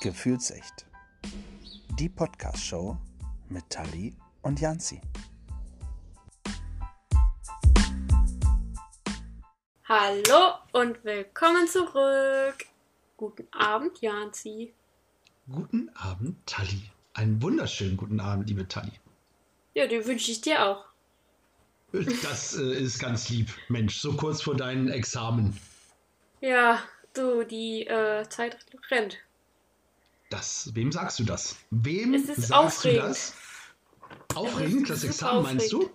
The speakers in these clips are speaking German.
Gefühlsecht. Die Podcast-Show mit Tali und Janzi. Hallo und willkommen zurück. Guten Abend, Janzi. Guten Abend, Tali. Einen wunderschönen guten Abend, liebe Tali. Ja, den wünsche ich dir auch. Das äh, ist ganz lieb, Mensch, so kurz vor deinem Examen. Ja, du, die äh, Zeit rennt. Das, wem sagst du das? Wem Es ist sagst aufregend. du das? Aufregend, das Examen meinst du?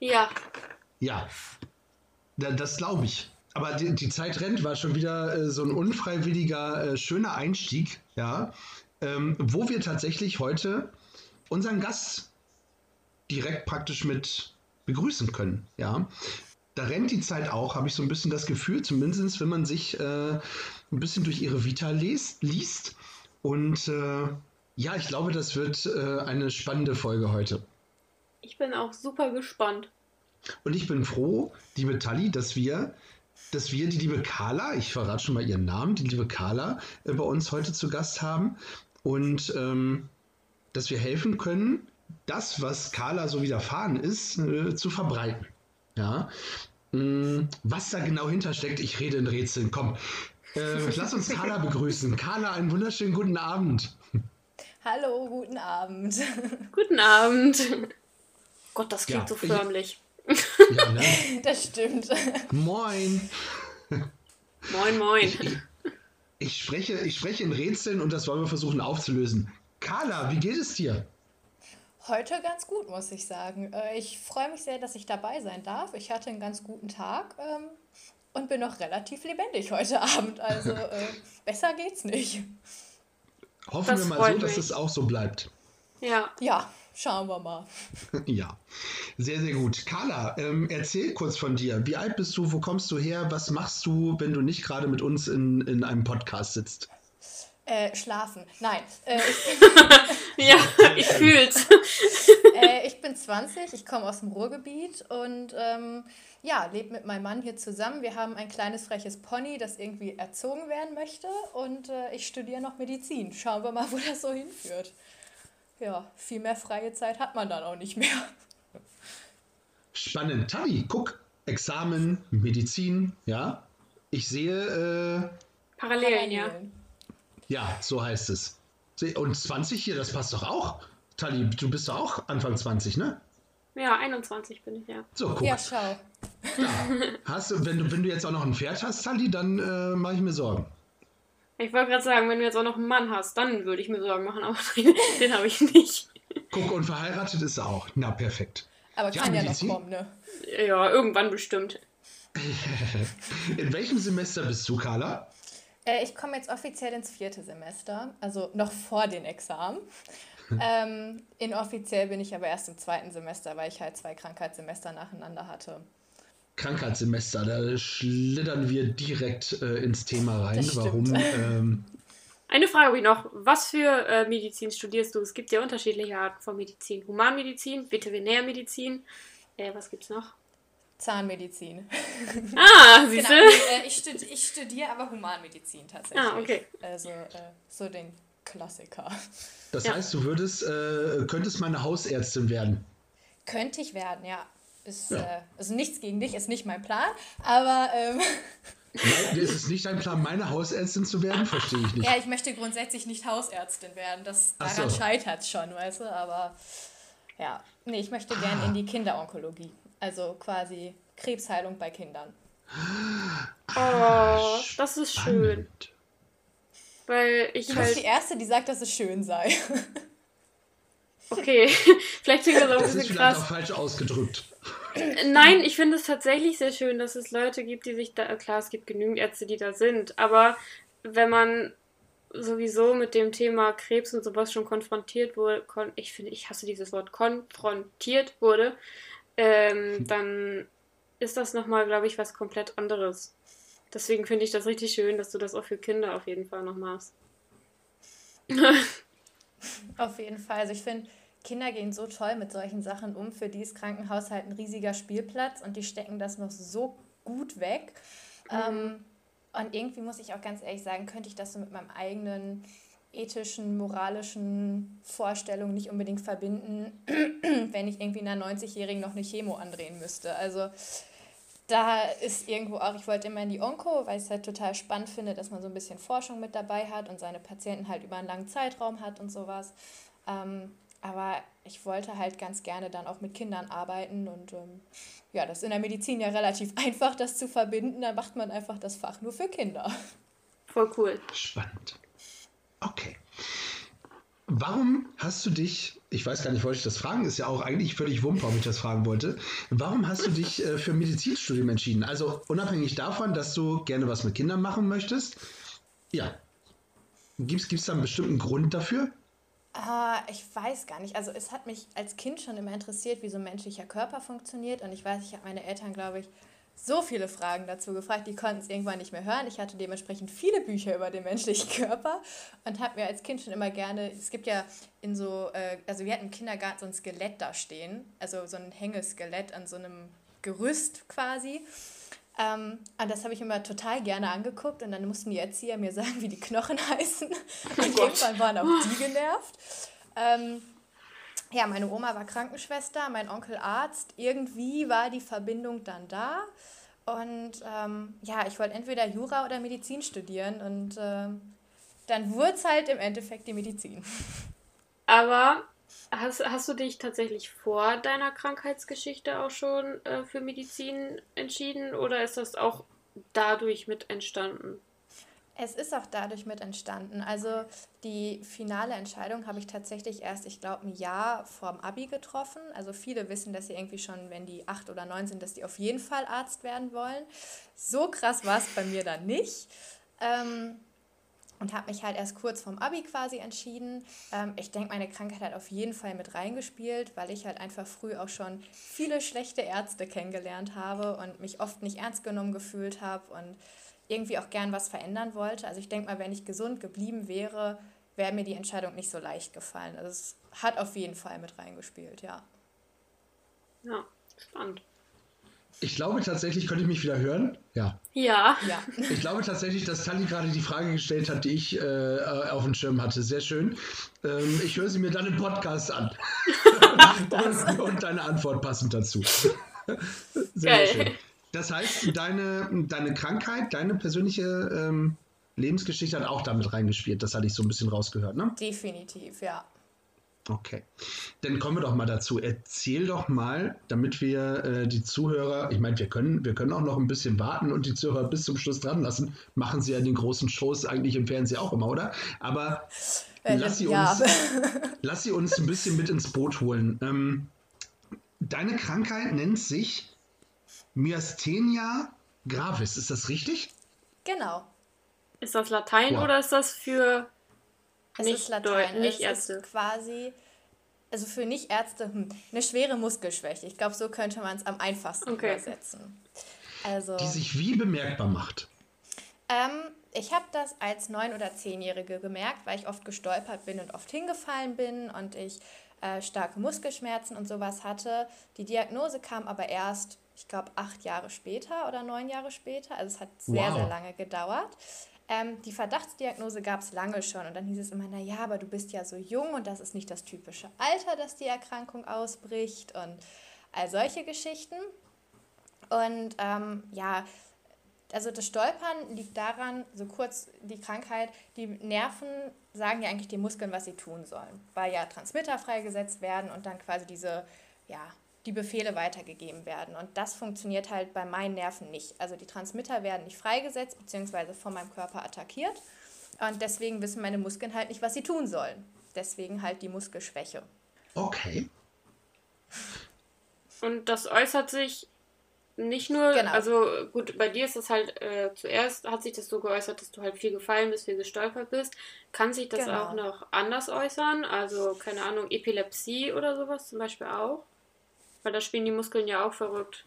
Ja, Ja, Da- das glaube ich. Aber die, die Zeit rennt war schon wieder äh, so ein unfreiwilliger, äh, schöner Einstieg, ja, ähm, wo wir tatsächlich heute unseren Gast direkt praktisch mit begrüßen können, ja. Da rennt die Zeit auch, habe ich so ein bisschen das Gefühl, zumindest wenn man sich äh, ein bisschen durch ihre Vita liest. liest. Und äh, ja, ich glaube, das wird äh, eine spannende Folge heute. ich bin auch super gespannt. Und ich bin froh, liebe Tali, dass wir, dass wir die liebe Carla, ich verrate schon mal ihren Namen, die liebe Carla, äh, bei uns heute zu Gast haben und ähm, dass wir helfen können, das, was Carla so widerfahren ist, äh, zu verbreiten. Ja. Mm, Was da genau hintersteckt, ich rede in Rätseln. Komm, äh, lass uns Carla begrüßen. Carla, einen wunderschönen guten Abend. Hallo, guten Abend. Guten Abend. Gott, das klingt Ja, so ich- förmlich. Ja, ne? Das stimmt. Moin. Moin, moin. Ich spreche, ich spreche in Rätseln und das wollen wir versuchen aufzulösen. Carla, wie geht es dir? Heute ganz gut, muss ich sagen. Äh, Ich freue mich sehr, dass ich dabei sein darf. Ich hatte einen ganz guten Tag ähm, und bin noch relativ lebendig heute Abend. Also äh, besser geht's nicht. Hoffen Das wir mal so, dass mich. es auch so bleibt. Ja, Ja, schauen wir mal. ja, sehr, sehr gut. Carla, ähm, erzähl kurz von dir. Wie alt bist du? Wo kommst du her? Was machst du, wenn du nicht gerade mit uns in, in einem Podcast sitzt? Äh, schlafen. Nein, äh, ich, ja, ich fühl's. Äh, ich bin 20, ich komme aus dem Ruhrgebiet und ähm, ja, lebe mit meinem Mann hier zusammen. Wir haben ein kleines freches Pony, das irgendwie erzogen werden möchte und äh, ich studiere noch Medizin. Schauen wir mal, wo das so hinführt. Ja, viel mehr freie Zeit hat man dann auch nicht mehr. Spannend. Tali, guck, Examen, Medizin, ja. Ich sehe, äh, Parallelen, ja. ja, so heißt es. Und 20 hier, das passt doch auch. Tali, du bist doch auch Anfang 20, ne? Ja, 21 bin ich, ja. So, guck. Ja, schau. Hast du, wenn du, wenn du jetzt auch noch ein Pferd hast, Tali, dann äh, mache ich mir Sorgen. Ich wollte gerade sagen, wenn du jetzt auch noch einen Mann hast, dann würde ich mir Sorgen machen, aber den, den habe ich nicht. Guck, und verheiratet ist er auch. Na, perfekt. Aber Ja, kann ja, noch kommen, ne? Ja, irgendwann bestimmt. In welchem Semester bist du, Carla? Äh, ich komme jetzt offiziell ins vierte Semester, also noch vor den Examen. Ähm, inoffiziell bin ich aber erst im zweiten Semester, weil ich halt zwei Krankheitssemester nacheinander hatte. Krankheitssemester, da schlittern wir direkt äh, ins Thema rein. Warum? Ähm, Eine Frage habe ich noch. Was für äh, Medizin studierst du? Es gibt ja unterschiedliche Arten von Medizin. Humanmedizin, Veterinärmedizin. Äh, was gibt's noch? Zahnmedizin. Ah, siehst Genau, du? nee, äh, ich, studi ich studiere aber Humanmedizin tatsächlich. Ah, okay. Also äh, so den Klassiker. das Ja. heißt, du würdest, äh, könntest meine Hausärztin werden. Könnte ich werden, ja. Ist, Ja. Äh, also nichts gegen dich, ist nicht mein Plan, aber ähm, Nein, ist es nicht dein Plan, meine Hausärztin zu werden? Verstehe ich nicht. ja, ich möchte grundsätzlich nicht Hausärztin werden. Das, daran so. scheitert es schon, weißt du, aber ja. Nee, ich möchte gern Ah. in die Kinderonkologie. Also quasi Krebsheilung bei Kindern. Oh, das ist schön. Weil ich Du bist die halt. Erste, die sagt, dass es schön sei. Okay, vielleicht klingt das auch ein Das ist bisschen krass. auch falsch ausgedrückt. Nein, ich finde es tatsächlich sehr schön, dass es Leute gibt, die sich da. Klar, es gibt genügend Ärzte, die da sind, aber wenn man sowieso mit dem Thema Krebs und sowas schon konfrontiert wurde, kon ich finde, ich hasse dieses Wort, konfrontiert wurde, ähm, dann ist das nochmal, glaube ich, was komplett anderes. Deswegen finde ich das richtig schön, dass du das auch für Kinder auf jeden Fall noch machst. Auf jeden Fall. Also ich finde, Kinder gehen so toll mit solchen Sachen um. Für die ist Krankenhaus halt ein riesiger Spielplatz und die stecken das noch so gut weg. Ähm, und irgendwie muss ich auch ganz ehrlich sagen, könnte ich das so mit meinem eigenen ethischen, moralischen Vorstellungen nicht unbedingt verbinden, wenn ich irgendwie einer 90-Jährigen noch eine Chemo andrehen müsste. Also da ist irgendwo auch, ich wollte immer in die Onko, weil ich es halt total spannend finde, dass man so ein bisschen Forschung mit dabei hat und seine Patienten halt über einen langen Zeitraum hat und sowas. Ähm, aber ich wollte halt ganz gerne dann auch mit Kindern arbeiten und ähm, ja, das ist in der Medizin ja relativ einfach, das zu verbinden. Da macht man einfach das Fach nur für Kinder. Voll cool. Spannend. Okay. Warum hast du dich, ich weiß gar nicht, wollte ich das fragen, ist ja auch eigentlich völlig wump, warum ich das fragen wollte. Warum hast du dich äh, für Medizinstudium entschieden? Also unabhängig davon, dass du gerne was mit Kindern machen möchtest. Ja. Gibt es da einen bestimmten Grund dafür? Uh, ich weiß gar nicht. Also es hat mich als Kind schon immer interessiert, wie so ein menschlicher Körper funktioniert. Und ich weiß, ich habe meine Eltern, glaube ich, so viele Fragen dazu gefragt, die konnten es irgendwann nicht mehr hören. Ich hatte dementsprechend viele Bücher über den menschlichen Körper und habe mir als Kind schon immer gerne, es gibt ja in so, äh, also wir hatten im Kindergarten so ein Skelett da stehen, also so ein Hängeskelett an so einem Gerüst quasi. Ähm, und das habe ich immer total gerne angeguckt und dann mussten die Erzieher mir sagen, wie die Knochen heißen. Oh und irgendwann waren auch die genervt. Ähm, ja, meine Oma war Krankenschwester, mein Onkel Arzt. Irgendwie war die Verbindung dann da. Und ähm, ja, ich wollte entweder Jura oder Medizin studieren. Und äh, dann wurde es halt im Endeffekt die Medizin. Aber hast, hast du dich tatsächlich vor deiner Krankheitsgeschichte auch schon äh, für Medizin entschieden? Oder ist das auch dadurch mit entstanden? Es ist auch dadurch mit entstanden. Also die finale Entscheidung habe ich tatsächlich erst, ich glaube, ein Jahr vorm Abi getroffen. Also viele wissen, dass sie irgendwie schon, wenn die acht oder neun sind, dass die auf jeden Fall Arzt werden wollen. So krass war es bei mir dann nicht. Ähm, und habe mich halt erst kurz vorm Abi quasi entschieden. Ähm, ich denke, meine Krankheit hat auf jeden Fall mit reingespielt, weil ich halt einfach früh auch schon viele schlechte Ärzte kennengelernt habe und mich oft nicht ernst genommen gefühlt habe und irgendwie auch gern was verändern wollte. Also ich denke mal, wenn ich gesund geblieben wäre, wäre mir die Entscheidung nicht so leicht gefallen. Also es hat auf jeden Fall mit reingespielt, ja. Ja, spannend. Ich glaube tatsächlich, könnte ich mich wieder hören? Ja. Ja. ja. Ich glaube tatsächlich, dass Tali gerade die Frage gestellt hat, die ich äh, auf dem Schirm hatte. Sehr schön. Ähm, ich höre sie mir dann im Podcast an. und, und, deine Antwort passend dazu. Sehr Geil. schön. Das heißt, deine, deine Krankheit, deine persönliche ähm, Lebensgeschichte hat auch damit reingespielt. Das hatte ich so ein bisschen rausgehört, ne? Definitiv, ja. Okay. Dann kommen wir doch mal dazu. Erzähl doch mal, damit wir äh, die Zuhörer, ich meine, wir können, wir können auch noch ein bisschen warten und die Zuhörer bis zum Schluss dran lassen. Machen sie ja in den großen Shows eigentlich im Fernsehen auch immer, oder? Aber äh, lass, sie ja. uns, lass sie uns ein bisschen mit ins Boot holen. Ähm, deine Krankheit nennt sich Myasthenia gravis, ist das richtig? Genau. Ist das Latein wow. oder ist das für es nicht, ist Latein, nicht Ärzte? Ist quasi, also für Nicht-Ärzte, hm, eine schwere Muskelschwäche. Ich glaube, so könnte man es am einfachsten okay. übersetzen. Also, Die sich wie bemerkbar macht? Ähm, ich habe das als neun- oder zehnjährige gemerkt, weil ich oft gestolpert bin und oft hingefallen bin und ich äh, starke Muskelschmerzen und sowas hatte. Die Diagnose kam aber erst ich glaube, acht Jahre später oder neun Jahre später. Also es hat sehr, wow. sehr lange gedauert. Ähm, die Verdachtsdiagnose gab es lange schon und dann hieß es immer, naja, aber du bist ja so jung und das ist nicht das typische Alter, dass die Erkrankung ausbricht und all solche Geschichten. Und ähm, ja, also das Stolpern liegt daran, so kurz die Krankheit, die Nerven sagen ja eigentlich den Muskeln, was sie tun sollen, weil ja Transmitter freigesetzt werden und dann quasi diese ja, die Befehle weitergegeben werden. Und das funktioniert halt bei meinen Nerven nicht. Also die Transmitter werden nicht freigesetzt bzw. von meinem Körper attackiert. Und deswegen wissen meine Muskeln halt nicht, was sie tun sollen. Deswegen halt die Muskelschwäche. Okay. Und das äußert sich nicht nur, genau. also gut, bei dir ist das halt äh, zuerst hat sich das so geäußert, dass du halt viel gefallen bist, viel gestolpert bist. Kann sich das genau. auch noch anders äußern? Also, keine Ahnung, Epilepsie oder sowas zum Beispiel auch? Weil da spielen die Muskeln ja auch verrückt.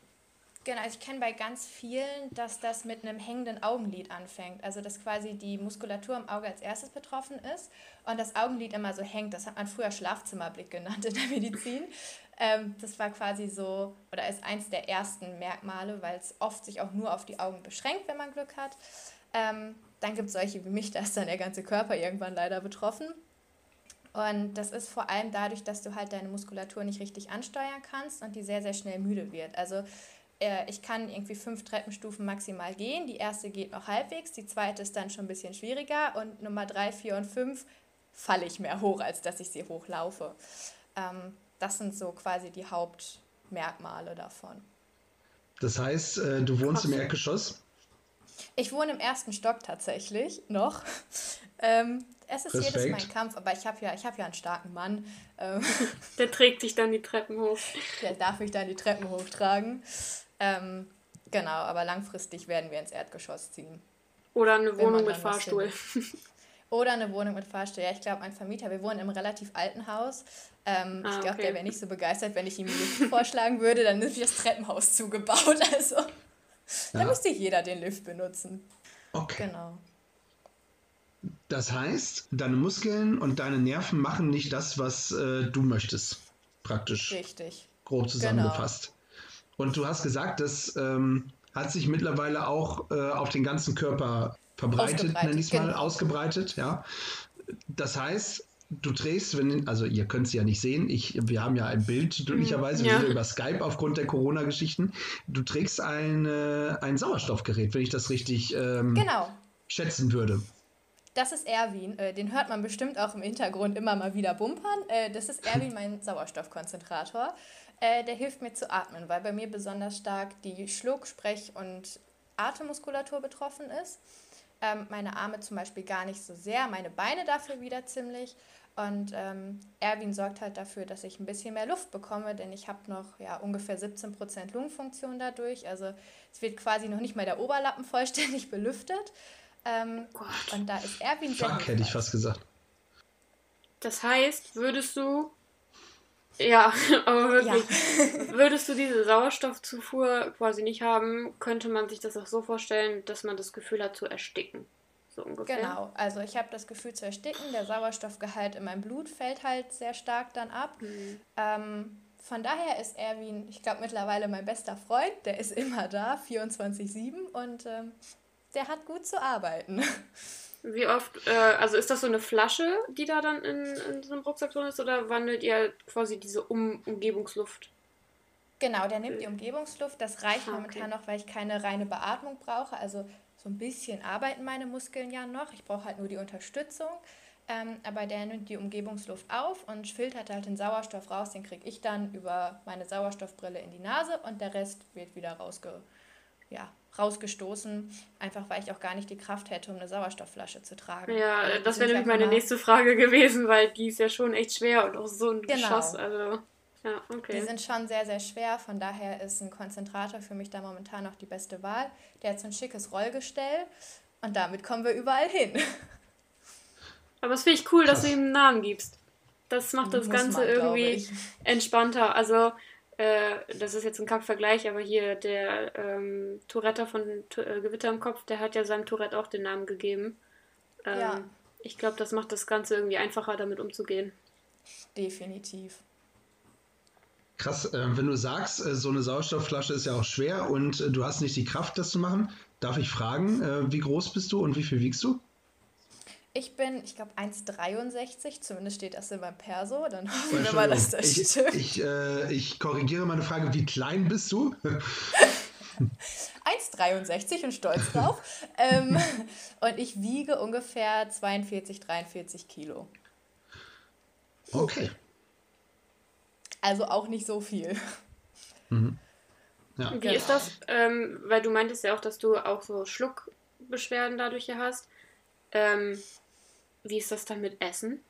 Genau, also ich kenne bei ganz vielen, dass das mit einem hängenden Augenlid anfängt. Also dass quasi die Muskulatur im Auge als erstes betroffen ist und das Augenlid immer so hängt. Das hat man früher Schlafzimmerblick genannt in der Medizin. Ähm, das war quasi so, oder ist eins der ersten Merkmale, weil es oft sich auch nur auf die Augen beschränkt, wenn man Glück hat. Ähm, dann gibt es solche wie mich, da ist dann der ganze Körper irgendwann leider betroffen. Und das ist vor allem dadurch, dass du halt deine Muskulatur nicht richtig ansteuern kannst und die sehr, sehr schnell müde wird. Also äh, ich kann irgendwie fünf Treppenstufen maximal gehen. Die erste geht noch halbwegs, die zweite ist dann schon ein bisschen schwieriger und Nummer drei, vier und fünf falle ich mehr hoch, als dass ich sie hochlaufe. Ähm, das sind so quasi die Hauptmerkmale davon. Das heißt, äh, du wohnst Krass. im Erdgeschoss? Ich wohne im ersten Stock tatsächlich noch. Ähm, es ist Respekt. jedes Mal ein Kampf, aber ich habe ja, hab ja einen starken Mann. Ähm, der trägt sich dann die Treppen hoch. Der darf mich dann die Treppen hochtragen. Ähm, genau, aber langfristig werden wir ins Erdgeschoss ziehen. Oder eine Wohnung mit Fahrstuhl. Oder eine Wohnung mit Fahrstuhl. Ja, ich glaube, mein Vermieter, wir wohnen im relativ alten Haus. Ähm, ah, ich glaube, okay. der wäre nicht so begeistert, wenn ich ihm vorschlagen würde. Dann ist das Treppenhaus zugebaut. Also, ja. da müsste jeder den Lift benutzen. Okay. Genau. Das heißt, deine Muskeln und deine Nerven machen nicht das, was äh, du möchtest. Praktisch. Richtig. Grob zusammengefasst. Genau. Und du hast gesagt, das ähm, hat sich mittlerweile auch äh, auf den ganzen Körper verbreitet, nenne ich es mal, genau. ausgebreitet, ja. Das heißt, du trägst, wenn, also ihr könnt es ja nicht sehen, ich, wir haben ja ein Bild, glücklicherweise, ja. über Skype aufgrund der Corona-Geschichten. Du trägst ein, äh, ein Sauerstoffgerät, wenn ich das richtig ähm, genau. schätzen würde. Das ist Erwin, äh, den hört man bestimmt auch im Hintergrund immer mal wieder bumpern. Äh, das ist Erwin, mein Sauerstoffkonzentrator. Der hilft mir zu atmen, weil bei mir besonders stark die Schluck-, Sprech- und Atemmuskulatur betroffen ist. Ähm, meine Arme zum Beispiel gar nicht so sehr, meine Beine dafür wieder ziemlich. Und ähm, Erwin sorgt halt dafür, dass ich ein bisschen mehr Luft bekomme, denn ich habe noch ja, ungefähr 17% Lungenfunktion dadurch. Also es wird quasi noch nicht mal der Oberlappen vollständig belüftet. Ähm, oh und da ist Erwin sehr Fuck, hätte ich fast gesagt. Das heißt, würdest du. Ja, aber wirklich. Ja. würdest du diese Sauerstoffzufuhr quasi nicht haben, könnte man sich das auch so vorstellen, dass man das Gefühl hat zu ersticken. So ungefähr. Genau, also ich habe das Gefühl zu ersticken. Der Sauerstoffgehalt in meinem Blut fällt halt sehr stark dann ab. Mhm. Ähm, von daher ist Erwin, ich glaube, mittlerweile mein bester Freund. Der ist immer da, 24-7. Und ähm, der hat gut zu arbeiten. Wie oft, äh, also ist das so eine Flasche, die da dann in, in so einem Rucksack drin ist, oder wandelt ihr quasi diese um Umgebungsluft? Genau, der nimmt die Umgebungsluft. Das reicht ah, momentan noch, weil ich keine reine Beatmung brauche. Also so ein bisschen arbeiten meine Muskeln ja noch. Ich brauche halt nur die Unterstützung. Ähm, aber der nimmt die Umgebungsluft auf und filtert halt den Sauerstoff raus. Den kriege ich dann über meine Sauerstoffbrille in die Nase und der Rest wird wieder rausge ja, rausgestoßen, einfach weil ich auch gar nicht die Kraft hätte, um eine Sauerstoffflasche zu tragen. Ja, also, das wäre nämlich meine nächste Frage gewesen, weil die ist ja schon echt schwer und auch so ein genau. Geschoss. Also, ja, okay. Die sind schon sehr, sehr schwer, von daher ist ein Konzentrator für mich da momentan noch die beste Wahl. Der hat so ein schickes Rollgestell und damit kommen wir überall hin. Aber es finde ich cool, dass du ihm einen Namen gibst. Das macht das Muss Ganze man, irgendwie entspannter. Also äh, das ist jetzt ein Kackvergleich, aber hier der ähm, Tourette von äh, Gewitter im Kopf, der hat ja seinem Tourette auch den Namen gegeben. Ähm, ja. Ich glaube, das macht das Ganze irgendwie einfacher, damit umzugehen. Definitiv. Krass, äh, wenn du sagst, äh, so eine Sauerstoffflasche ist ja auch schwer und äh, du hast nicht die Kraft, das zu machen, darf ich fragen, wie groß bist du und wie viel wiegst du? Ich bin, ich glaube, 1,63, zumindest steht das in meinem Perso, dann hoffen wir mal, dass das ich, stimmt. Ich, äh, ich korrigiere meine Frage, wie klein bist du? 1,63 und stolz drauf. ähm, und ich wiege ungefähr 42, 43 Kilo. Okay. Also auch nicht so viel. Mhm. Ja. Wie genau. ist das? Ähm, weil du meintest ja auch, dass du auch so Schluckbeschwerden dadurch hier hast. Ähm, wie ist das dann mit Essen?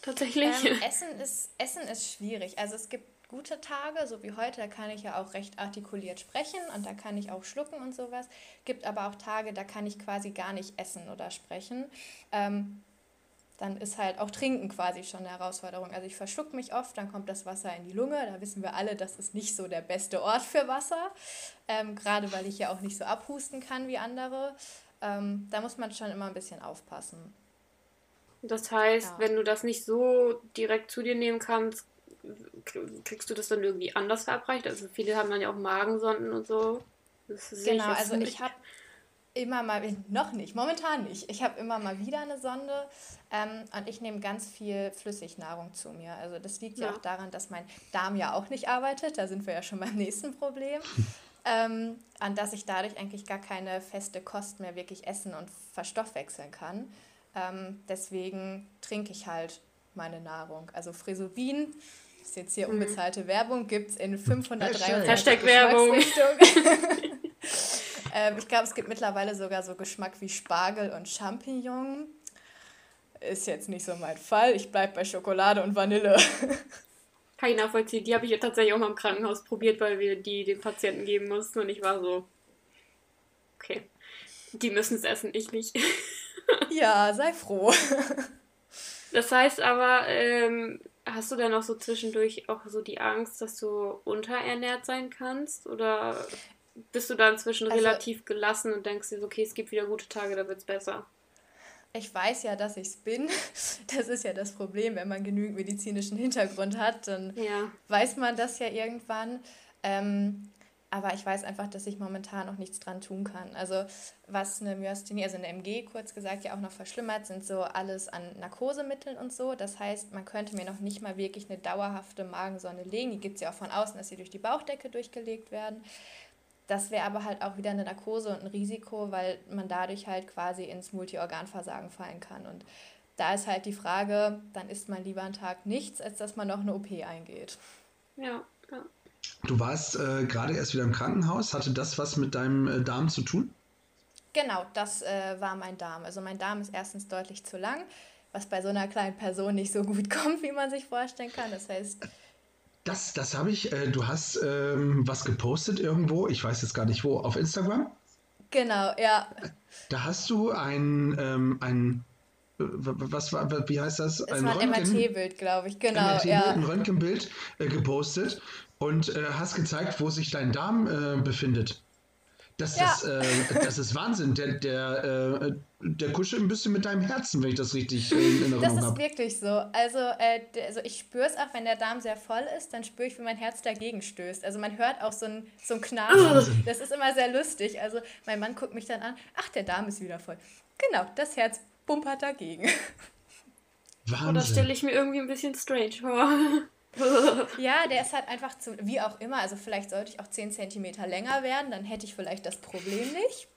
Tatsächlich? Ähm, Essen, ist, Essen ist schwierig. Also es gibt gute Tage, so wie heute, da kann ich ja auch recht artikuliert sprechen und da kann ich auch schlucken und sowas. Gibt aber auch Tage, da kann ich quasi gar nicht essen oder sprechen. Ähm, dann ist halt auch Trinken quasi schon eine Herausforderung. Also ich verschluck mich oft, dann kommt das Wasser in die Lunge. Da wissen wir alle, das ist nicht so der beste Ort für Wasser. Ähm, gerade weil ich ja auch nicht so abhusten kann wie andere. Ähm, da muss man schon immer ein bisschen aufpassen. Das heißt, ja. wenn du das nicht so direkt zu dir nehmen kannst, kriegst du das dann irgendwie anders verabreicht? Also viele haben dann ja auch Magensonden und so. genau, also ich habe Immer mal, noch nicht, momentan nicht. Ich habe immer mal wieder eine Sonde ähm, und ich nehme ganz viel Flüssignahrung zu mir. Also das liegt ja. ja. auch daran, dass mein Darm ja auch nicht arbeitet. Da sind wir ja schon beim nächsten Problem. ähm, an dass ich dadurch eigentlich gar keine feste Kost mehr wirklich essen und verstoffwechseln kann. Ähm, deswegen trinke ich halt meine Nahrung. Also Frisobin, ist jetzt hier mhm. unbezahlte Werbung, gibt es in 523 Hashtag Werbung. Ähm, ich glaube, es gibt mittlerweile sogar so Geschmack wie Spargel und Champignon. Ist jetzt nicht so mein Fall. Ich bleibe bei Schokolade und Vanille. Kann ich nachvollziehen. Die habe ich tatsächlich auch mal im Krankenhaus probiert, weil wir die den Patienten geben mussten und ich war so, okay, die müssen es essen, ich nicht. ja, sei froh. Das heißt aber, ähm, hast du denn auch so zwischendurch auch so die Angst, dass du unterernährt sein kannst? Oder bist du da inzwischen also, relativ gelassen und denkst dir, okay, es gibt wieder gute Tage, da wird es besser? Ich weiß ja, dass ich es bin. Das ist ja das Problem, wenn man genügend medizinischen Hintergrund hat, dann ja. weiß man das ja irgendwann. Ähm, aber ich weiß einfach, dass ich momentan noch nichts dran tun kann. Also was eine Myasthenie, also eine MG kurz gesagt, ja auch noch verschlimmert, sind so alles an Narkosemitteln und so. Das heißt, man könnte mir noch nicht mal wirklich eine dauerhafte Magensonde legen. Die gibt es ja auch von außen, dass sie durch die Bauchdecke durchgelegt werden. Das wäre aber halt auch wieder eine Narkose und ein Risiko, weil man dadurch halt quasi ins Multiorganversagen fallen kann. Und da ist halt die Frage, dann isst man lieber einen Tag nichts, als dass man noch eine OP eingeht. Ja, ja. Du warst äh, gerade erst wieder im Krankenhaus. Hatte das was mit deinem äh, Darm zu tun? Genau, das äh, war mein Darm. Also mein Darm ist erstens deutlich zu lang, was bei so einer kleinen Person nicht so gut kommt, wie man sich vorstellen kann. Das heißt, das, das habe ich. Äh, du hast ähm, was gepostet irgendwo, ich weiß jetzt gar nicht wo, auf Instagram? Genau, ja. Da hast du ein, ähm, ein was war, wie heißt das? Es ein, war ein MRT-Bild, glaube ich, genau. Ja. Ein Röntgenbild äh, gepostet und äh, hast gezeigt, wo sich dein Darm äh, befindet. Das, ja. das, äh, das ist Wahnsinn. Der, der, äh, der kuschelt ein bisschen mit deinem Herzen, wenn ich das richtig äh, in Erinnerung habe. Das ist hab. wirklich so. Also, äh, der, also ich spüre es auch, wenn der Darm sehr voll ist, dann spüre ich, wie mein Herz dagegen stößt. Also man hört auch so ein, so ein Knarren. Das ist immer sehr lustig. Also mein Mann guckt mich dann an, ach, der Darm ist wieder voll. Genau, das Herz pumpert dagegen. Wahnsinn. Und das stelle ich mir irgendwie ein bisschen strange vor. Ja, der ist halt einfach zu, wie auch immer, also vielleicht sollte ich auch 10 cm länger werden, dann hätte ich vielleicht das Problem nicht.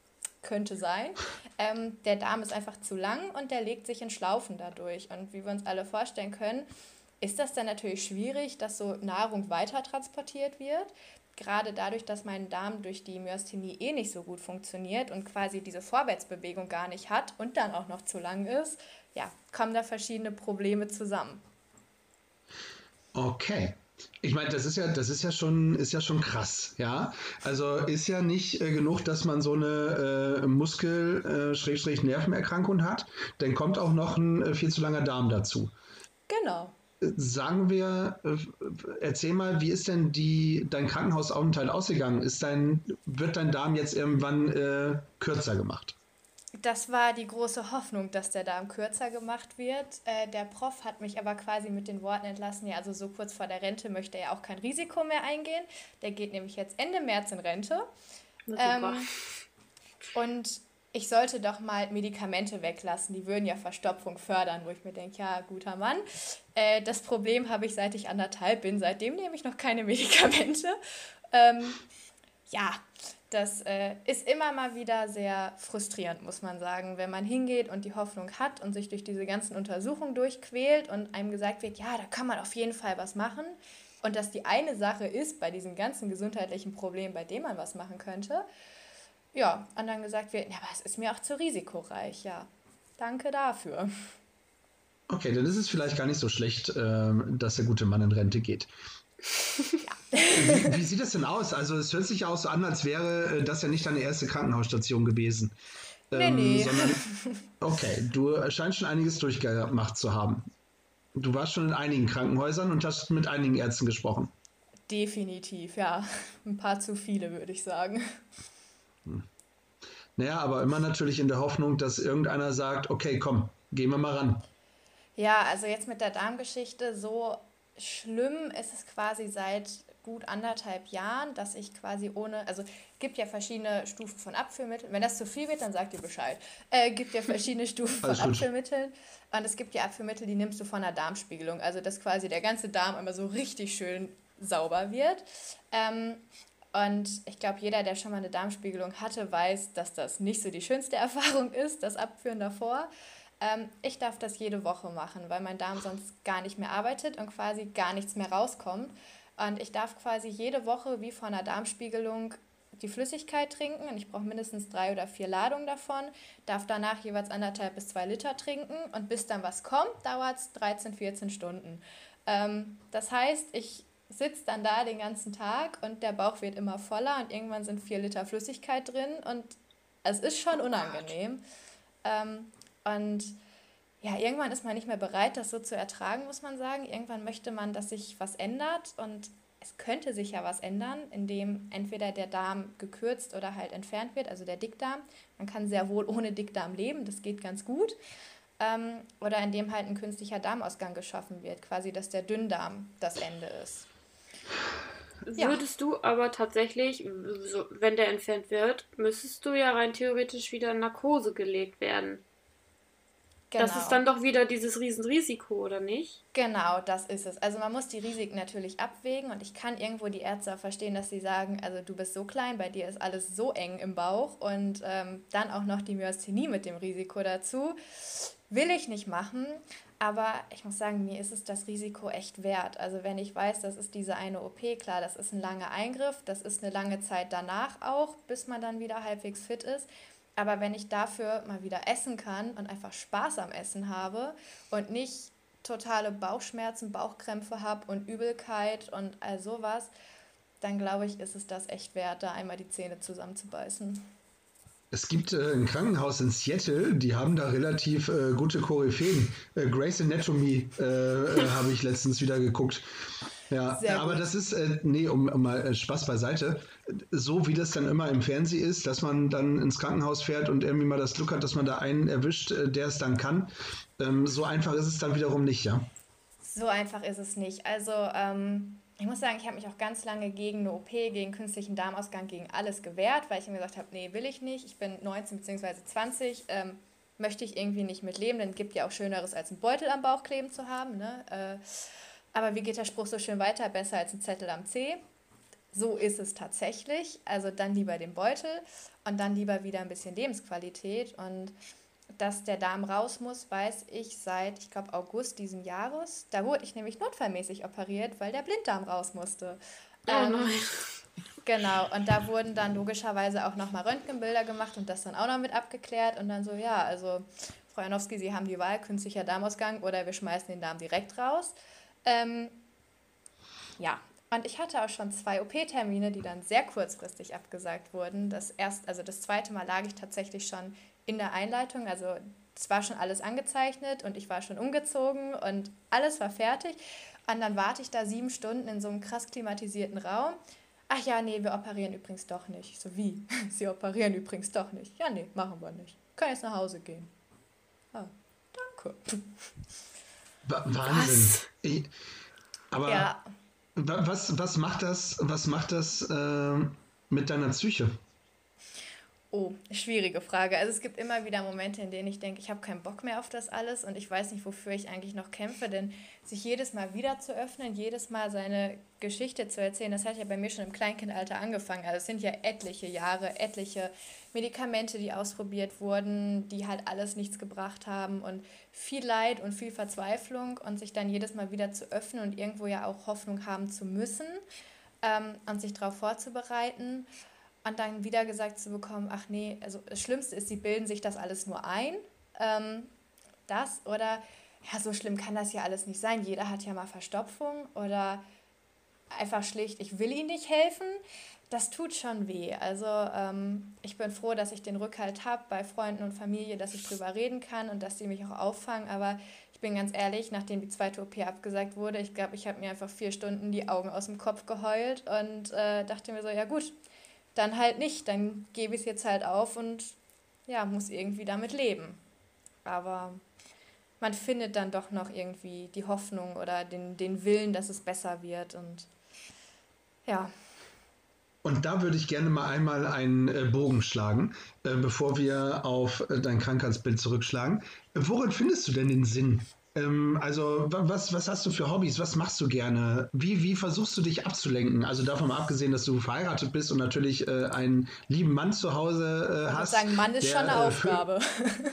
Könnte sein. Ähm, der Darm ist einfach zu lang und der legt sich in Schlaufen dadurch. Und wie wir uns alle vorstellen können, ist das dann natürlich schwierig, dass so Nahrung weiter transportiert wird. Gerade dadurch, dass mein Darm durch die Myasthenie eh nicht so gut funktioniert und quasi diese Vorwärtsbewegung gar nicht hat und dann auch noch zu lang ist, ja, kommen da verschiedene Probleme zusammen. Okay. Ich meine, das ist ja, das ist ja schon, ist ja schon krass, ja. Also ist ja nicht äh, genug, dass man so eine äh, Muskel-Nervenerkrankung äh, hat, dann kommt auch noch ein äh, viel zu langer Darm dazu. Genau. Sagen wir, äh, erzähl mal, wie ist denn die, dein Krankenhausaufenthalt ausgegangen? Ist dein, wird dein Darm jetzt irgendwann äh, kürzer gemacht? Das war die große Hoffnung, dass der Darm kürzer gemacht wird. Äh, der Prof hat mich aber quasi mit den Worten entlassen, ja, also so kurz vor der Rente möchte er auch kein Risiko mehr eingehen. Der geht nämlich jetzt Ende März in Rente. Ähm, und ich sollte doch mal Medikamente weglassen, die würden ja Verstopfung fördern, wo ich mir denke, ja, guter Mann. Äh, das Problem habe ich, seit ich anderthalb bin. Seitdem nehme ich noch keine Medikamente. Ähm, ja, das äh, ist immer mal wieder sehr frustrierend, muss man sagen, wenn man hingeht und die Hoffnung hat und sich durch diese ganzen Untersuchungen durchquält und einem gesagt wird, ja, da kann man auf jeden Fall was machen. Und dass die eine Sache ist bei diesen ganzen gesundheitlichen Problemen, bei denen man was machen könnte. Ja, und dann gesagt wird, ja, aber es ist mir auch zu risikoreich. Ja, danke dafür. Okay, dann ist es vielleicht gar nicht so schlecht, ähm, dass der gute Mann in Rente geht. Ja. Wie, wie, sieht das denn aus? Also es hört sich auch so an, als wäre äh, das ja nicht deine erste Krankenhausstation gewesen. Nee, ähm, nee. Sondern, okay, du scheinst schon einiges durchgemacht zu haben. Du warst schon in einigen Krankenhäusern und hast mit einigen Ärzten gesprochen. Definitiv, ja. Ein paar zu viele, würde ich sagen. Hm. Naja, aber immer natürlich in der Hoffnung, dass irgendeiner sagt, okay, komm, gehen wir mal ran. Ja, also jetzt mit der Darmgeschichte so schlimm ist es quasi seit gut anderthalb Jahren, dass ich quasi ohne, also gibt ja verschiedene Stufen von Abführmitteln. Wenn das zu viel wird, dann sagt ihr Bescheid. Äh, gibt ja verschiedene Stufen von Abführmitteln. Und es gibt ja Abführmittel, die nimmst du von einer Darmspiegelung. Also dass quasi der ganze Darm immer so richtig schön sauber wird. Ähm, und ich glaube, jeder, der schon mal eine Darmspiegelung hatte, weiß, dass das nicht so die schönste Erfahrung ist, das Abführen davor. Ähm, ich darf das jede Woche machen, weil mein Darm sonst gar nicht mehr arbeitet und quasi gar nichts mehr rauskommt. Und ich darf quasi jede Woche wie vor einer Darmspiegelung die Flüssigkeit trinken und ich brauche mindestens drei oder vier Ladungen davon, darf danach jeweils anderthalb bis zwei Liter trinken und bis dann was kommt, dauert es 13, 14 Stunden. Ähm, das heißt, ich sitze dann da den ganzen Tag und der Bauch wird immer voller und irgendwann sind vier Liter Flüssigkeit drin und es ist schon unangenehm. Ähm, und ja, irgendwann ist man nicht mehr bereit, das so zu ertragen, muss man sagen. Irgendwann möchte man, dass sich was ändert und es könnte sich ja was ändern, indem entweder der Darm gekürzt oder halt entfernt wird, also der Dickdarm. Man kann sehr wohl ohne Dickdarm leben, das geht ganz gut. Ähm, oder indem halt ein künstlicher Darmausgang geschaffen wird, quasi, dass der Dünndarm das Ende ist. Würdest ja. du aber tatsächlich, wenn der entfernt wird, müsstest du ja rein theoretisch wieder in Narkose gelegt werden. Genau. Das ist dann doch wieder dieses Riesenrisiko, oder nicht? Genau, das ist es. Also man muss die Risiken natürlich abwägen und ich kann irgendwo die Ärzte verstehen, dass sie sagen, also du bist so klein, bei dir ist alles so eng im Bauch und ähm, dann auch noch die Myasthenie mit dem Risiko dazu. Will ich nicht machen, aber ich muss sagen, mir ist es das Risiko echt wert. Also wenn ich weiß, das ist diese eine OP, klar, das ist ein langer Eingriff, das ist eine lange Zeit danach auch, bis man dann wieder halbwegs fit ist. Aber wenn ich dafür mal wieder essen kann und einfach Spaß am Essen habe und nicht totale Bauchschmerzen, Bauchkrämpfe habe und Übelkeit und all sowas, dann glaube ich, ist es das echt wert, da einmal die Zähne zusammenzubeißen. Es gibt äh, ein Krankenhaus in Seattle, die haben da relativ äh, gute Koryphäen. Äh, Grace Anatomy äh, äh, habe ich letztens wieder geguckt. Ja, aber das ist, äh, nee, um, um mal Spaß beiseite. So wie das dann immer im Fernsehen ist, dass man dann ins Krankenhaus fährt und irgendwie mal das Glück hat, dass man da einen erwischt, der es dann kann. Ähm, so einfach ist es dann wiederum nicht, ja. So einfach ist es nicht. Also, ähm, ich muss sagen, ich habe mich auch ganz lange gegen eine OP, gegen künstlichen Darmausgang, gegen alles gewehrt, weil ich mir gesagt habe, nee, will ich nicht. Ich bin 19 bzw. 20, ähm, möchte ich irgendwie nicht mitleben, denn es gibt ja auch Schöneres, als einen Beutel am Bauch kleben zu haben. Ne? Äh, aber wie geht der Spruch so schön weiter? Besser als ein Zettel am C. So ist es tatsächlich. Also dann lieber den Beutel und dann lieber wieder ein bisschen Lebensqualität. Und dass der Darm raus muss, weiß ich seit, ich glaube, August diesen Jahres. Da wurde ich nämlich notfallmäßig operiert, weil der Blinddarm raus musste. Oh ähm, nein. Genau, und da wurden dann logischerweise auch nochmal Röntgenbilder gemacht und das dann auch noch mit abgeklärt. Und dann so, ja, also Frau Janowski, Sie haben die Wahl, künstlicher Darmausgang oder wir schmeißen den Darm direkt raus. Ähm, ja, und ich hatte auch schon zwei OP-Termine, die dann sehr kurzfristig abgesagt wurden. Das erst, also das zweite Mal lag ich tatsächlich schon in der Einleitung, also es war schon alles angezeichnet und ich war schon umgezogen und alles war fertig. Und dann warte ich da sieben Stunden in so einem krass klimatisierten Raum. Ach ja, nee, wir operieren übrigens doch nicht. So wie? Sie operieren übrigens doch nicht. Ja, nee, machen wir nicht. Können jetzt nach Hause gehen. Ah, danke. Wahnsinn. Ich, aber ja. was, was macht das, was macht das äh, mit deiner Psyche? Oh, schwierige Frage. Also es gibt immer wieder Momente, in denen ich denke, ich habe keinen Bock mehr auf das alles und ich weiß nicht, wofür ich eigentlich noch kämpfe, denn sich jedes Mal wieder zu öffnen, jedes Mal seine Geschichte zu erzählen, das hat ja bei mir schon im Kleinkindalter angefangen. Also es sind ja etliche Jahre, etliche Medikamente, die ausprobiert wurden, die halt alles nichts gebracht haben und viel Leid und viel Verzweiflung und sich dann jedes Mal wieder zu öffnen und irgendwo ja auch Hoffnung haben zu müssen ähm, und sich darauf vorzubereiten und dann wieder gesagt zu bekommen, ach nee, also das Schlimmste ist, sie bilden sich das alles nur ein. Ähm, das oder ja, so schlimm kann das ja alles nicht sein. Jeder hat ja mal Verstopfung oder einfach schlicht, ich will ihnen nicht helfen. Das tut schon weh. Also ähm, ich bin froh, dass ich den Rückhalt habe bei Freunden und Familie, dass ich drüber reden kann und dass sie mich auch auffangen. Aber ich bin ganz ehrlich, nachdem die zweite OP abgesagt wurde, ich glaube, ich habe mir einfach vier Stunden die Augen aus dem Kopf geheult und äh, dachte mir so, ja gut, dann halt nicht. Dann gebe ich es jetzt halt auf und ja, muss irgendwie damit leben. Aber man findet dann doch noch irgendwie die Hoffnung oder den, den Willen, dass es besser wird. Und Ja. Und da würde ich gerne mal einmal einen äh, Bogen schlagen, äh, bevor wir auf äh, dein Krankheitsbild zurückschlagen. Worin findest du denn den Sinn? Ähm, also, was, was hast du für Hobbys? Was machst du gerne? Wie, wie versuchst du dich abzulenken? Also davon mal abgesehen, dass du verheiratet bist und natürlich äh, einen lieben Mann zu Hause äh, hast. Ich würde sagen, Mann ist der, schon eine äh, Aufgabe.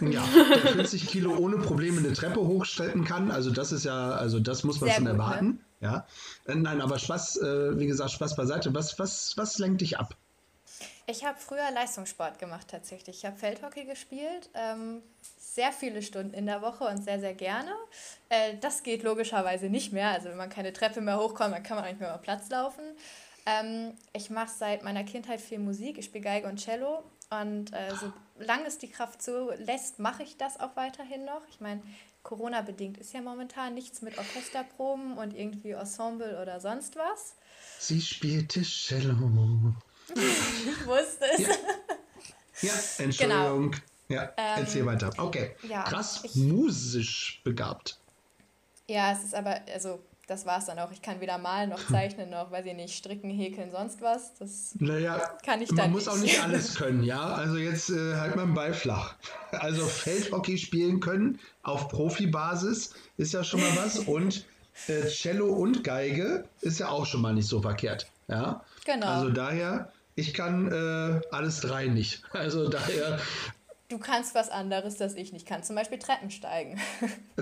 Ja, der 50 Kilo ohne Probleme eine Treppe hochstrecken kann. Also das ist ja, also das muss man Sehr schon gut, ne? erwarten. Ja. Äh, Nein, aber Spaß, äh, wie gesagt, Spaß beiseite. Was, was, was lenkt dich ab? Ich habe früher Leistungssport gemacht tatsächlich. Ich habe Feldhockey gespielt, ähm, sehr viele Stunden in der Woche und sehr, sehr gerne. Äh, das geht logischerweise nicht mehr. Also wenn man keine Treppe mehr hochkommt, dann kann man auch nicht mehr über Platz laufen. Ähm, ich mache seit meiner Kindheit viel Musik. Ich spiele Geige und Cello. Und äh, solange es die Kraft zulässt, mache ich das auch weiterhin noch. Ich meine, Corona-bedingt ist ja momentan nichts mit Orchesterproben und irgendwie Ensemble oder sonst was. Sie spielte Cello. Ich wusste es. Ja, Entschuldigung. Ja, Ähm, erzähl weiter. Okay. ja, Krass ich- musisch begabt. Ja, es ist aber, also das war es dann auch. Ich kann weder malen noch zeichnen noch, weiß ich nicht, stricken, häkeln, sonst was. Das Naja, Kann ich man dann muss nicht. auch nicht alles können, ja. Also jetzt äh, halt mal einen Ball flach. Also Feldhockey spielen können auf Profibasis ist ja schon mal was. Und äh, Cello und Geige ist ja auch schon mal nicht so verkehrt. Ja. Genau. Also daher, ich kann äh, alles drei nicht. Also daher, Du kannst was anderes, das ich nicht kann. Zum Beispiel Treppen steigen.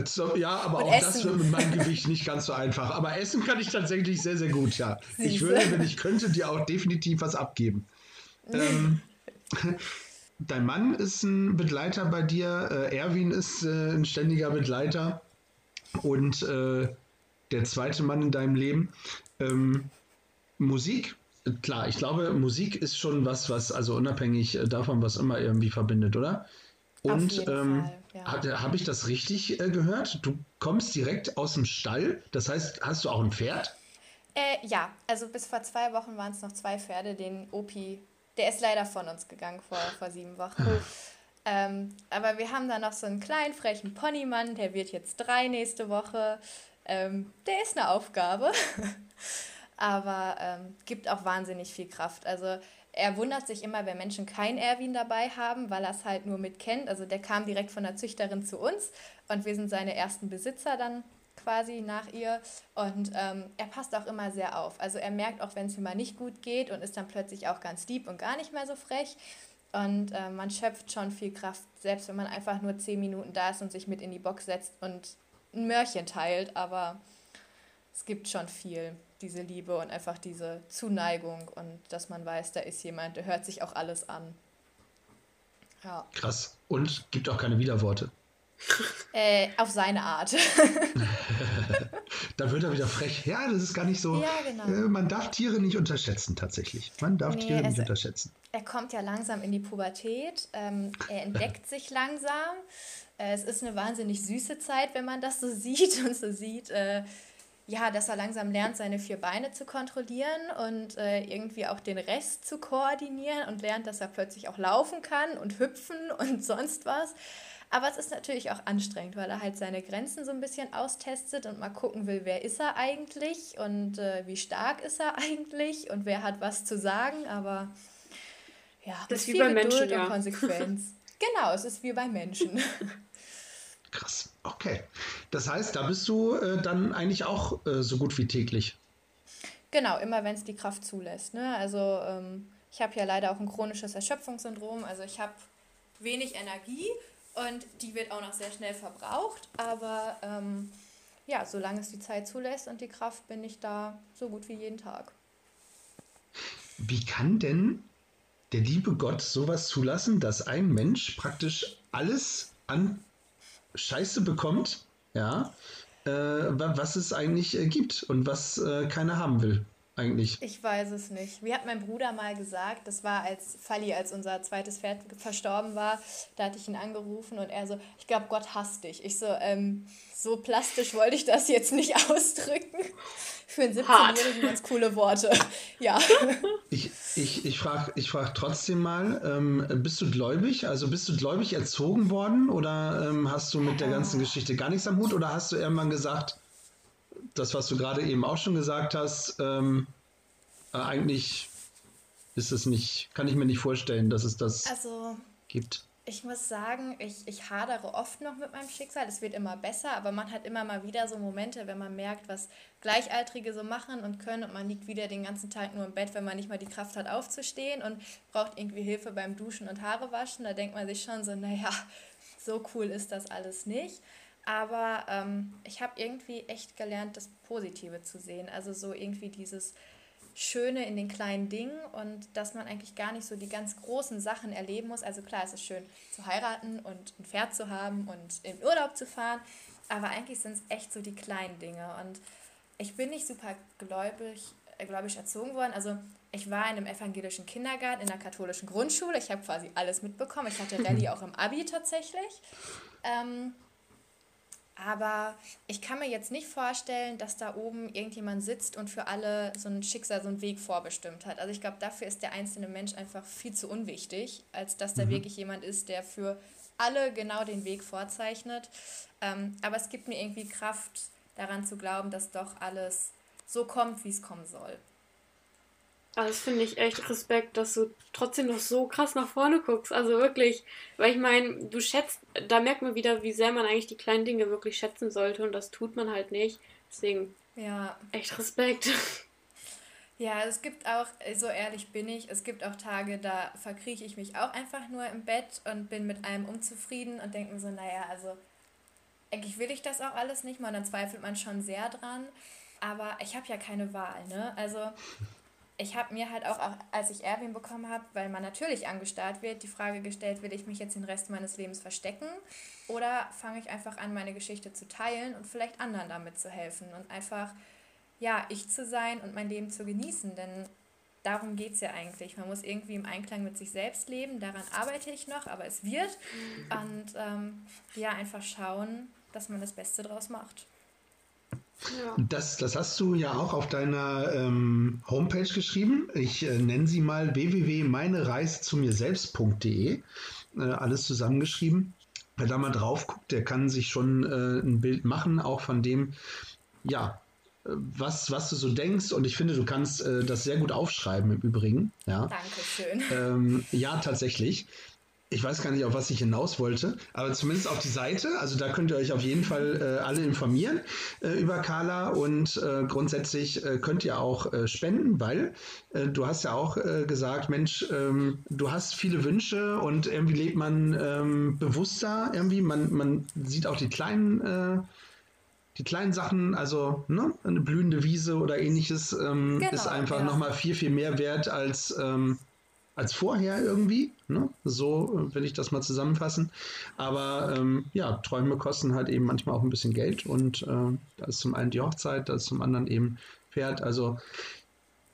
so, ja, aber Und auch das essen. wird mit meinem Gewicht nicht ganz so einfach. Aber essen kann ich tatsächlich sehr, sehr gut, ja. Ich Siehste. würde, wenn ich könnte, dir auch definitiv was abgeben. ähm, dein Mann ist ein Begleiter bei dir, äh, Erwin ist äh, ein ständiger Begleiter und äh, der zweite Mann in deinem Leben. Ähm, Musik, klar, ich glaube, Musik ist schon was, was, also unabhängig äh, davon, was immer irgendwie verbindet, oder? Und ähm, ja. habe ich das richtig äh, gehört? Du kommst direkt aus dem Stall, das heißt, hast du auch ein Pferd? Äh, ja, also bis vor zwei Wochen waren es noch zwei Pferde. Den Opi, der ist leider von uns gegangen vor, vor sieben Wochen. ähm, aber wir haben da noch so einen kleinen, frechen Ponymann, der wird jetzt drei nächste Woche. Ähm, der ist eine Aufgabe. aber ähm, gibt auch wahnsinnig viel Kraft. Also er wundert sich immer, wenn Menschen kein Erwin dabei haben, weil er es halt nur mitkennt. Also der kam direkt von der Züchterin zu uns und wir sind seine ersten Besitzer dann quasi nach ihr. Und ähm, er passt auch immer sehr auf. Also er merkt auch, wenn es ihm mal nicht gut geht und ist dann plötzlich auch ganz lieb und gar nicht mehr so frech. Und äh, man schöpft schon viel Kraft, selbst wenn man einfach nur zehn Minuten da ist und sich mit in die Box setzt und ein Mörchen teilt. Aber es gibt schon viel, diese Liebe und einfach diese Zuneigung und dass man weiß, da ist jemand, der hört sich auch alles an. Ja, Krass. Und gibt auch keine Widerworte. äh, auf seine Art. Da wird er wieder frech. Ja, das ist gar nicht so. Ja, genau. Äh, man darf Tiere nicht unterschätzen, tatsächlich. Man darf Nee, Tiere nicht also- unterschätzen. Er kommt ja langsam in die Pubertät. Ähm, er entdeckt sich langsam. Äh, es ist eine wahnsinnig süße Zeit, wenn man das so sieht und so sieht. Ja, dass er langsam lernt, seine vier Beine zu kontrollieren und äh, irgendwie auch den Rest zu koordinieren und lernt, dass er plötzlich auch laufen kann und hüpfen und sonst was. Aber es ist natürlich auch anstrengend, weil er halt seine Grenzen so ein bisschen austestet und mal gucken will, wer ist er eigentlich und äh, wie stark ist er eigentlich und wer hat was zu sagen. Aber ja, Das ist wie bei Menschen, Geduld ja. und Konsequenz. genau, es ist wie bei Menschen. Krass. Okay. Das heißt, da bist du äh, dann eigentlich auch äh, so gut wie täglich. Genau, immer wenn es die Kraft zulässt. Ne? Also ähm, ich habe ja leider auch ein chronisches Erschöpfungssyndrom. Also ich habe wenig Energie und die wird auch noch sehr schnell verbraucht. Aber ähm, ja, solange es die Zeit zulässt und die Kraft, bin ich da so gut wie jeden Tag. Wie kann denn der liebe Gott sowas zulassen, dass ein Mensch praktisch alles an Scheiße bekommt, ja, äh, wa- was es eigentlich äh, gibt und was äh, keiner haben will, eigentlich? Ich weiß es nicht. Wie hat mein Bruder mal gesagt, das war als Falli, als unser zweites Pferd verstorben war, da hatte ich ihn angerufen und er so, ich glaube, Gott hasst dich. Ich so, ähm, so plastisch wollte ich das jetzt nicht ausdrücken. Für einen Hart. 17-Jährigen ganz coole Worte. Ja. Ich, ich, ich frage ich frag trotzdem mal, ähm, bist du gläubig? Also bist du gläubig erzogen worden oder ähm, hast du mit der ganzen Geschichte gar nichts am Hut oder hast du irgendwann gesagt, das, was du gerade eben auch schon gesagt hast, ähm, äh, eigentlich ist es nicht, kann ich mir nicht vorstellen, dass es das also, gibt. Ich muss sagen, ich, ich hadere oft noch mit meinem Schicksal. Es wird immer besser, aber man hat immer mal wieder so Momente, wenn man merkt, was Gleichaltrige so machen und können und man liegt wieder den ganzen Tag nur im Bett, wenn man nicht mal die Kraft hat aufzustehen und braucht irgendwie Hilfe beim Duschen und Haare waschen. Da denkt man sich schon so, naja, so cool ist das alles nicht. Aber ähm, ich habe irgendwie echt gelernt, das Positive zu sehen. Also so irgendwie dieses Schöne in den kleinen Dingen und dass man eigentlich gar nicht so die ganz großen Sachen erleben muss. Also klar, es ist schön zu heiraten und ein Pferd zu haben und in Urlaub zu fahren, aber eigentlich sind es echt so die kleinen Dinge. Und ich bin nicht super gläubig, äh, gläubig erzogen worden. Also ich war in einem evangelischen Kindergarten, in einer katholischen Grundschule. Ich habe quasi alles mitbekommen. Ich hatte Rallye auch im Abi tatsächlich. Ähm, aber ich kann mir jetzt nicht vorstellen, dass da oben irgendjemand sitzt und für alle so ein Schicksal, so einen Weg vorbestimmt hat. Also ich glaube, dafür ist der einzelne Mensch einfach viel zu unwichtig, als dass da mhm. wirklich jemand ist, der für alle genau den Weg vorzeichnet. Ähm, aber es gibt mir irgendwie Kraft, daran zu glauben, dass doch alles so kommt, wie es kommen soll. Also das finde ich echt Respekt, dass du trotzdem noch so krass nach vorne guckst. Also wirklich, weil ich meine, du schätzt, da merkt man wieder, wie sehr man eigentlich die kleinen Dinge wirklich schätzen sollte und das tut man halt nicht. Deswegen, ja. echt Respekt. Ja, es gibt auch, so ehrlich bin ich, es gibt auch Tage, da verkrieche ich mich auch einfach nur im Bett und bin mit allem unzufrieden und denke mir so, naja, also eigentlich will ich das auch alles nicht mal, dann zweifelt man schon sehr dran. Aber ich habe ja keine Wahl, ne? Also ich habe mir halt auch, auch, als ich Erwin bekommen habe, weil man natürlich angestarrt wird, die Frage gestellt, will ich mich jetzt den Rest meines Lebens verstecken oder fange ich einfach an, meine Geschichte zu teilen und vielleicht anderen damit zu helfen und einfach, ja, ich zu sein und mein Leben zu genießen, denn darum geht es ja eigentlich. Man muss irgendwie im Einklang mit sich selbst leben, daran arbeite ich noch, aber es wird und ähm, ja, einfach schauen, dass man das Beste draus macht. Ja. Das, das hast du ja auch auf deiner ähm, Homepage geschrieben. Ich äh, nenne sie mal www.meinereisezumirselbst.de. Äh, alles zusammengeschrieben. Wer da mal drauf guckt, der kann sich schon äh, ein Bild machen, auch von dem, ja, äh, was, was du so denkst. Und ich finde, du kannst äh, das sehr gut aufschreiben im Übrigen. Ja. Dankeschön. Ähm, ja, tatsächlich ich weiß gar nicht, auf was ich hinaus wollte, aber zumindest auf die Seite. Also da könnt ihr euch auf jeden Fall äh, alle informieren äh, über Carla und äh, grundsätzlich äh, könnt ihr auch äh, spenden, weil äh, du hast ja auch gesagt, Mensch, ähm, du hast viele Wünsche und irgendwie lebt man ähm, bewusster irgendwie. Man, man sieht auch die kleinen die kleinen Sachen, also ne, eine blühende Wiese oder ähnliches, ähm, genau, ist einfach ja. nochmal viel, viel mehr wert als ähm, als vorher irgendwie. Ne? So äh, will ich das mal zusammenfassen. Aber ähm, ja, Träume kosten halt eben manchmal auch ein bisschen Geld und äh, da ist zum einen die Hochzeit, da ist zum anderen eben Pferd. Also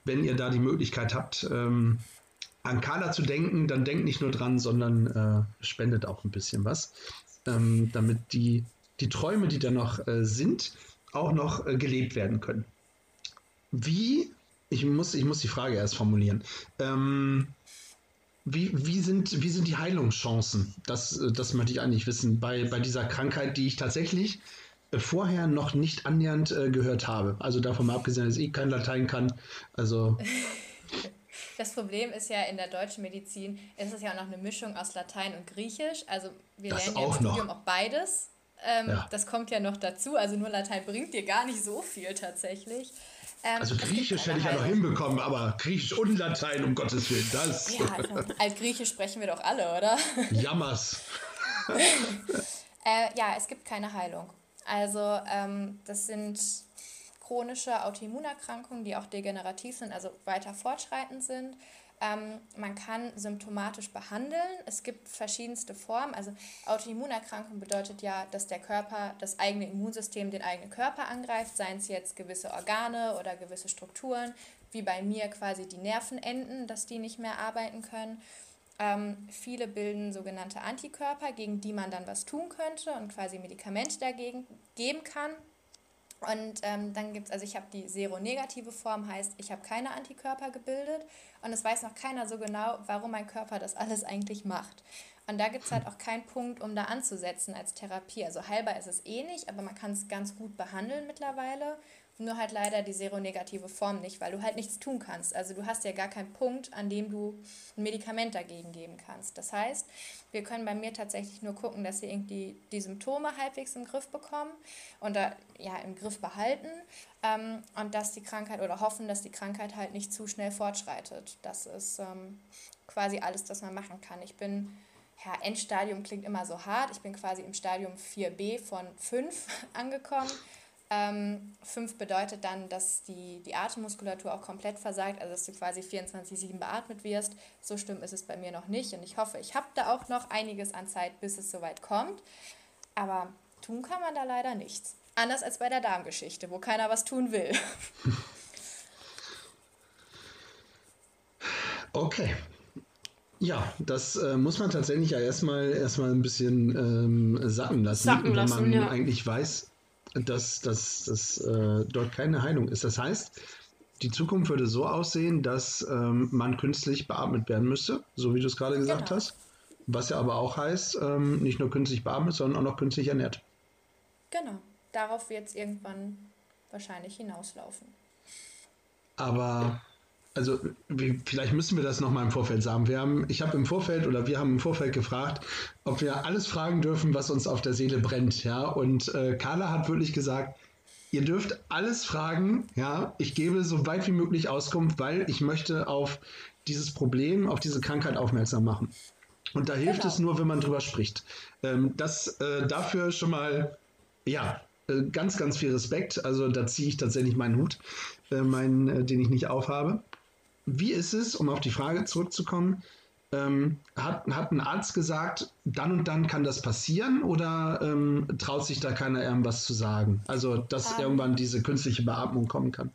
wenn ihr da die Möglichkeit habt, ähm, an Carla zu denken, dann denkt nicht nur dran, sondern äh, spendet auch ein bisschen was, ähm, damit die, die Träume, die da noch äh, sind, auch noch äh, gelebt werden können. Wie, ich muss, ich muss die Frage erst formulieren. Ähm, wie, wie, sind, wie sind die Heilungschancen? Das, das möchte ich eigentlich wissen. Bei, bei dieser Krankheit, die ich tatsächlich äh, vorher noch nicht annähernd äh, gehört habe. Also davon mal abgesehen, dass ich kein Latein kann. Also. Das Problem ist ja in der deutschen Medizin, ist es ja auch noch eine Mischung aus Latein und Griechisch. Also wir das lernen ja im Studium auch beides. Ähm, ja. Das kommt ja noch dazu. Also nur Latein bringt dir gar nicht so viel tatsächlich. Ähm, also Griechisch hätte ich ja noch hinbekommen, aber Griechisch und Latein, um Gottes Willen, das. Ja, also, als Griechisch sprechen wir doch alle, oder? Jammers. äh, ja, es gibt keine Heilung. Also ähm, das sind chronische Autoimmunerkrankungen, die auch degenerativ sind, also weiter fortschreitend sind. Ähm, man kann symptomatisch behandeln. Es gibt verschiedenste Formen. Also Autoimmunerkrankung bedeutet ja, dass der Körper, das eigene Immunsystem den eigenen Körper angreift, seien es jetzt gewisse Organe oder gewisse Strukturen, wie bei mir quasi die Nervenenden, dass die nicht mehr arbeiten können. Ähm, viele bilden sogenannte Antikörper, gegen die man dann was tun könnte und quasi Medikamente dagegen geben kann. Und ähm, dann gibt es, also ich habe die seronegative Form, heißt, ich habe keine Antikörper gebildet und es weiß noch keiner so genau, warum mein Körper das alles eigentlich macht. Und da gibt es halt auch keinen Punkt, um da anzusetzen als Therapie. Also heilbar ist es eh nicht, aber man kann es ganz gut behandeln mittlerweile. Nur halt leider die seronegative Form nicht, weil du halt nichts tun kannst. Also du hast ja gar keinen Punkt, an dem du ein Medikament dagegen geben kannst. Das heißt, wir können bei mir tatsächlich nur gucken, dass sie irgendwie die Symptome halbwegs im Griff bekommen und da, ja, im Griff behalten ähm, und dass die Krankheit oder hoffen, dass die Krankheit halt nicht zu schnell fortschreitet. Das ist ähm, quasi alles, was man machen kann. Ich bin ja, Endstadium klingt immer so hart. Ich bin quasi im Stadium 4b von 5 angekommen. Ähm, 5 bedeutet dann, dass die, die Atemmuskulatur auch komplett versagt, also dass du quasi 24-7 beatmet wirst. So schlimm ist es bei mir noch nicht und ich hoffe, ich habe da auch noch einiges an Zeit, bis es soweit kommt. Aber tun kann man da leider nichts. Anders als bei der Darmgeschichte, wo keiner was tun will. Okay. Ja, das äh, muss man tatsächlich ja erstmal erstmal ein bisschen ähm, sacken lassen, Sacken lassen, wenn man ja. eigentlich weiß, dass, dass, dass äh, dort keine Heilung ist. Das heißt, die Zukunft würde so aussehen, dass ähm, man künstlich beatmet werden müsste, so wie du es gerade gesagt Genau. hast. Was ja aber auch heißt, ähm, nicht nur künstlich beatmet, sondern auch noch künstlich ernährt. Genau. Darauf wird es irgendwann wahrscheinlich hinauslaufen. Aber also wie, vielleicht müssen wir das noch mal im Vorfeld sagen. Wir haben, ich habe im Vorfeld oder wir haben im Vorfeld gefragt, ob wir alles fragen dürfen, was uns auf der Seele brennt, ja. Und äh, Carla hat wirklich gesagt, ihr dürft alles fragen, ja. Ich gebe so weit wie möglich Auskunft, weil ich möchte auf dieses Problem, auf diese Krankheit aufmerksam machen. Und da hilft Genau. es nur, wenn man drüber spricht. Ähm, das äh, dafür schon mal, ja, äh, ganz, ganz viel Respekt. Also da ziehe ich tatsächlich meinen Hut, äh, meinen, äh, den ich nicht aufhabe. Wie ist es, um auf die Frage zurückzukommen, ähm, hat, hat ein Arzt gesagt, dann und dann kann das passieren oder ähm, traut sich da keiner irgendwas zu sagen? Also, dass Ähm. irgendwann diese künstliche Beatmung kommen kann.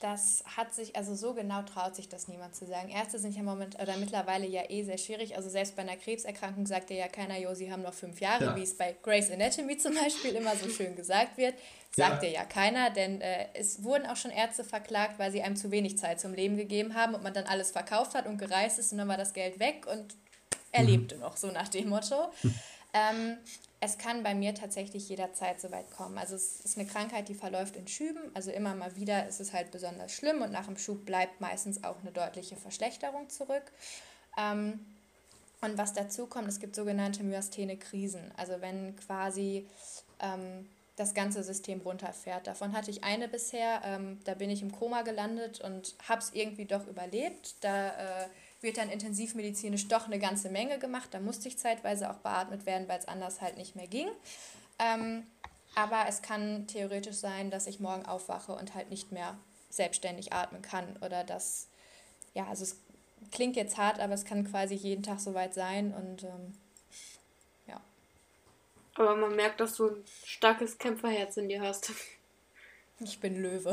Das hat sich, also so genau traut sich das niemand zu sagen. Ärzte sind ja moment oder mittlerweile ja eh sehr schwierig. Also selbst bei einer Krebserkrankung sagt ja keiner, jo, sie haben noch fünf Jahre, Ja. wie es bei Grey's Anatomy zum Beispiel immer so schön gesagt wird. Sagt Ja. ja, ja keiner, denn äh, es wurden auch schon Ärzte verklagt, weil sie einem zu wenig Zeit zum Leben gegeben haben und man dann alles verkauft hat und gereist ist und dann war das Geld weg und er lebte noch, so nach dem Motto. Ähm, es kann bei mir tatsächlich jederzeit so weit kommen. Also es ist eine Krankheit, die verläuft in Schüben. Also immer mal wieder ist es halt besonders schlimm und nach dem Schub bleibt meistens auch eine deutliche Verschlechterung zurück. Ähm, und was dazu kommt, es gibt sogenannte myasthene Krisen. Also wenn quasi ähm, das ganze System runterfährt. Davon hatte ich eine bisher. Ähm, da bin ich im Koma gelandet und habe es irgendwie doch überlebt. Da äh, wird dann intensivmedizinisch doch eine ganze Menge gemacht. Da musste ich zeitweise auch beatmet werden, weil es anders halt nicht mehr ging. Ähm, aber es kann theoretisch sein, dass ich morgen aufwache und halt nicht mehr selbstständig atmen kann oder dass, ja, also es klingt jetzt hart, aber es kann quasi jeden Tag soweit sein und ähm, ja. Aber man merkt, dass du ein starkes Kämpferherz in dir hast. Ich bin Löwe.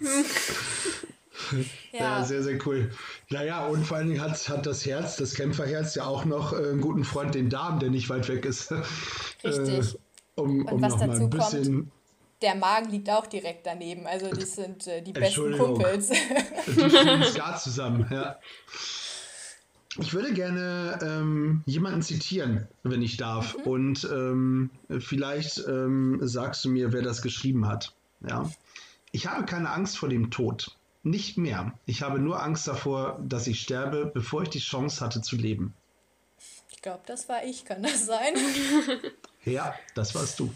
Ja, ja, sehr, sehr cool. Naja, und vor allen Dingen hat, hat das Herz, das Kämpferherz, ja auch noch äh, einen guten Freund, den Darm, der nicht weit weg ist. Richtig. Äh, um Und um was dazu ein bisschen. der Magen liegt auch direkt daneben. Also das sind äh, die besten. Kumpels. Die fliegen Skat zusammen, ja. Ich würde gerne ähm, jemanden zitieren, wenn ich darf. Und ähm, vielleicht ähm, sagst du mir, wer das geschrieben hat. Ja. Ich habe keine Angst vor dem Tod. Nicht mehr. Ich habe nur Angst davor, dass ich sterbe, bevor ich die Chance hatte zu leben. Ich glaube, das war ich, kann das sein? Ja, das warst du.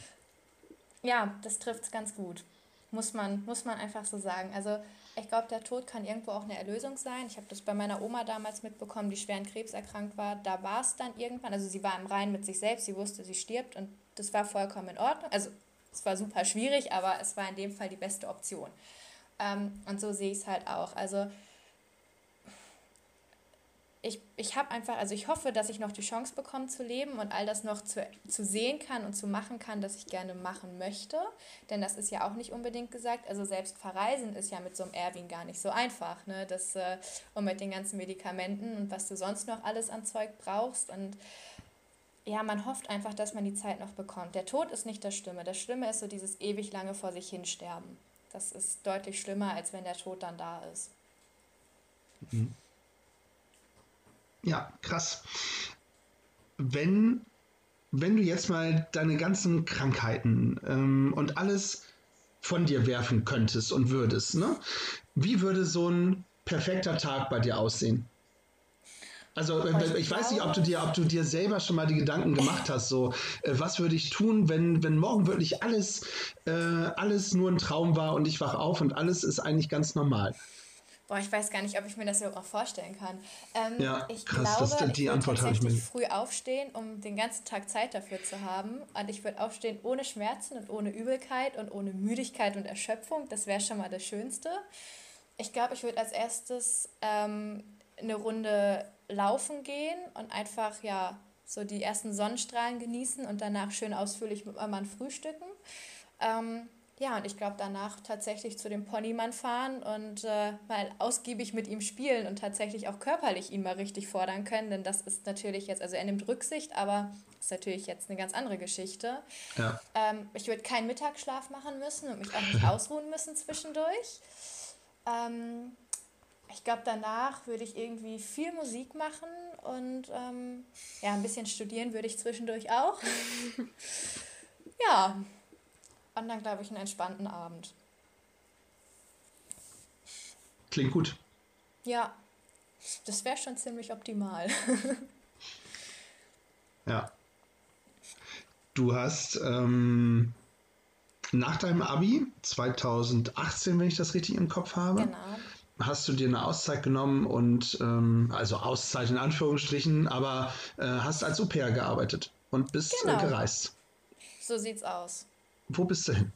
Ja, das trifft es ganz gut. Muss man, muss man einfach so sagen. Also ich glaube, der Tod kann irgendwo auch eine Erlösung sein. Ich habe das bei meiner Oma damals mitbekommen, die schwer an Krebs erkrankt war. Da war es dann irgendwann, also sie war im Reinen mit sich selbst, sie wusste, sie stirbt und das war vollkommen in Ordnung. Also es war super schwierig, aber es war in dem Fall die beste Option. Ähm, und so sehe ich es halt auch. Also ich, ich habe einfach, also ich hoffe, dass ich noch die Chance bekomme zu leben und all das noch zu, zu sehen kann und zu machen kann, das ich gerne machen möchte. Denn das ist ja auch nicht unbedingt gesagt. Also selbst verreisen ist ja mit so einem Erwin gar nicht so einfach. Ne? Das, äh, und mit den ganzen Medikamenten und was du sonst noch alles an Zeug brauchst. Und ja, man hofft einfach, dass man die Zeit noch bekommt. Der Tod ist nicht das Schlimme. Das Schlimme ist so dieses ewig lange vor sich hinsterben. Das ist deutlich schlimmer, als wenn der Tod dann da ist. Ja, krass. Wenn, wenn du jetzt mal deine ganzen Krankheiten ähm, und alles von dir werfen könntest und würdest, ne? Wie würde so ein perfekter Tag bei dir aussehen? Also äh, ich, weiß nicht, ob du dir, ob du dir selber schon mal die Gedanken gemacht hast, so äh, was würde ich tun, wenn, wenn morgen wirklich alles, äh, alles nur ein Traum war und ich wach auf und alles ist eigentlich ganz normal. Boah, ich weiß gar nicht, ob ich mir das überhaupt vorstellen kann. Ähm, ja, ich krass, glaube, das, die ich Antwort habe ich mir. früh aufstehen, um den ganzen Tag Zeit dafür zu haben. Und ich würde aufstehen ohne Schmerzen und ohne Übelkeit und ohne Müdigkeit und Erschöpfung. Das wäre schon mal das Schönste. Ich glaube, ich würde als erstes ähm, eine Runde laufen gehen und einfach ja so die ersten Sonnenstrahlen genießen und danach schön ausführlich mit meinem Mann frühstücken. Ähm, ja, und ich glaube, danach tatsächlich zu dem Ponymann fahren und äh, mal ausgiebig mit ihm spielen und tatsächlich auch körperlich ihn mal richtig fordern können, denn das ist natürlich jetzt, also er nimmt Rücksicht, aber ist natürlich jetzt eine ganz andere Geschichte. Ja. Ähm, ich würde keinen Mittagsschlaf machen müssen und mich auch nicht ausruhen müssen zwischendurch. Ähm, ich glaube, danach würde ich irgendwie viel Musik machen und ähm, ja, ein bisschen studieren würde ich zwischendurch auch. ja, und dann glaube ich einen entspannten Abend. Klingt gut. Ja, das wäre schon ziemlich optimal. ja. Du hast ähm, nach deinem Abi 2018, wenn ich das richtig im Kopf habe, genau. Hast du dir eine Auszeit genommen und ähm, also Auszeit in Anführungsstrichen, aber äh, hast als Au pair gearbeitet und bist äh, genau. äh, gereist. So sieht's aus. Wo bist du hin?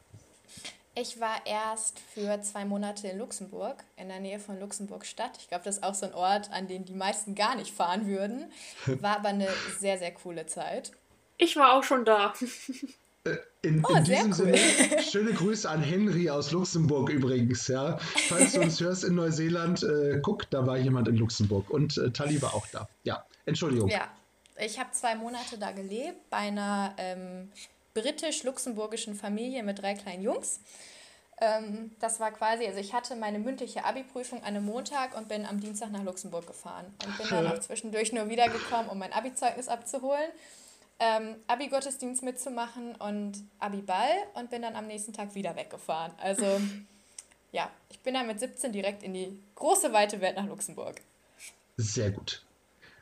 Ich war erst für zwei Monate in Luxemburg, in der Nähe von Luxemburg-Stadt. Ich glaube, das ist auch so ein Ort, an den die meisten gar nicht fahren würden. War aber eine sehr, sehr coole Zeit. Ich war auch schon da. Äh, in, oh, in diesem cool. Sinne, schöne Grüße an Henry aus Luxemburg übrigens. Ja. Falls du uns hörst in Neuseeland, äh, guck, da war jemand in Luxemburg und äh, Tali war auch da. Ja, Entschuldigung. Ja, ich habe zwei Monate da gelebt bei einer ähm, britisch-luxemburgischen Familie mit drei kleinen Jungs. Ähm, das war quasi, also ich hatte meine mündliche Abi-Prüfung an einem Montag und bin am Dienstag nach Luxemburg gefahren und bin dann auch zwischendurch nur wiedergekommen, um mein Abi-Zeugnis abzuholen, ähm, Abi-Gottesdienst mitzumachen und Abi-Ball und bin dann am nächsten Tag wieder weggefahren. Also ja, ich bin dann mit 17 direkt in die große, weite Welt nach Luxemburg. Sehr gut.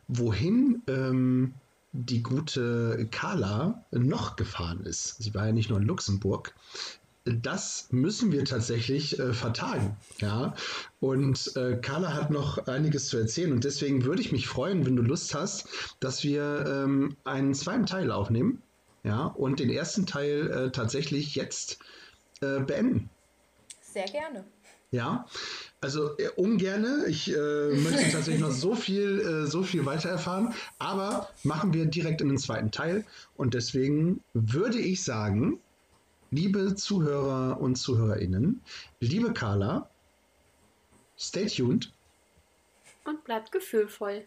Wohin ähm, die gute Carla noch gefahren ist. Sie war ja nicht nur in Luxemburg. Das müssen wir tatsächlich äh, vertagen. Ja? Und äh, Carla hat noch einiges zu erzählen. Und deswegen würde ich mich freuen, wenn du Lust hast, dass wir ähm, einen zweiten Teil aufnehmen. Ja? Und den ersten Teil äh, tatsächlich jetzt äh, beenden. Sehr gerne. Ja, also äh, ungerne. Ich äh, möchte tatsächlich noch so viel, äh, so viel weiter erfahren. Aber machen wir direkt in den zweiten Teil. Und deswegen würde ich sagen, liebe Zuhörer und ZuhörerInnen, liebe Carla, stay tuned. Und bleibt gefühlvoll.